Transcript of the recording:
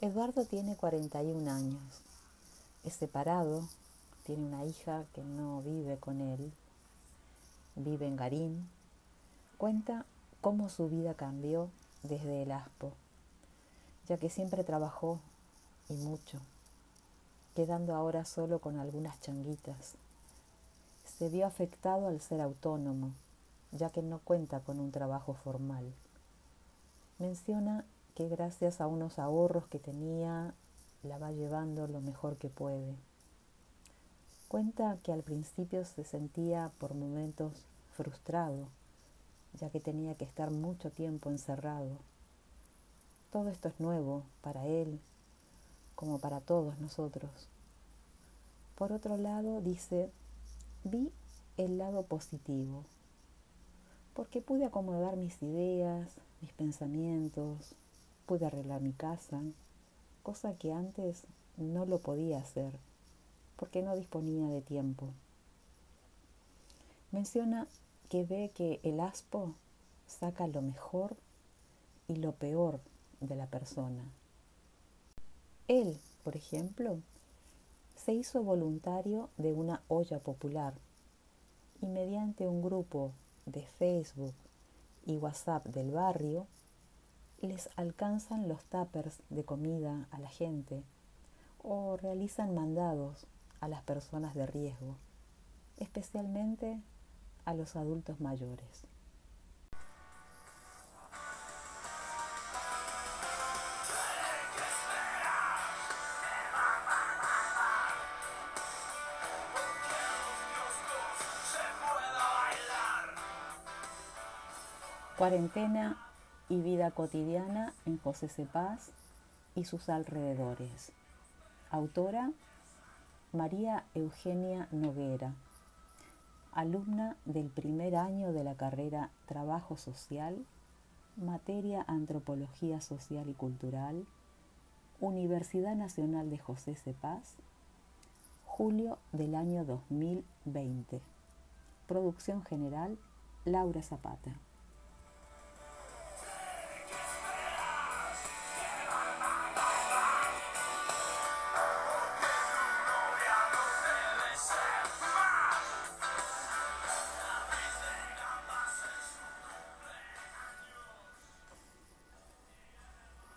Eduardo tiene 41 años. Es separado, tiene una hija que no vive con él, vive en Garín. Cuenta cómo su vida cambió desde el ASPO, ya que siempre trabajó y mucho, quedando ahora solo con algunas changuitas. Se vio afectado al ser autónomo, ya que no cuenta con un trabajo formal. Menciona que gracias a unos ahorros que tenía, la va llevando lo mejor que puede. Cuenta que al principio se sentía por momentos frustrado, ya que tenía que estar mucho tiempo encerrado. Todo esto es nuevo para él, como para todos nosotros. Por otro lado, dice, vi el lado positivo, porque pude acomodar mis ideas, mis pensamientos, pude arreglar mi casa, cosa que antes no lo podía hacer porque no disponía de tiempo. Menciona que ve que el aspo saca lo mejor y lo peor de la persona. Él, por ejemplo, se hizo voluntario de una olla popular y mediante un grupo de Facebook y WhatsApp del barrio les alcanzan los tuppers de comida a la gente o realizan mandados a las personas de riesgo, especialmente a los adultos mayores. Cuarentena y vida cotidiana en José Cepaz y sus alrededores. Autora María Eugenia Noguera, alumna del primer año de la carrera Trabajo Social, materia Antropología Social y Cultural, Universidad Nacional de José Cepaz, julio del año 2020. Producción general, Laura Zapata.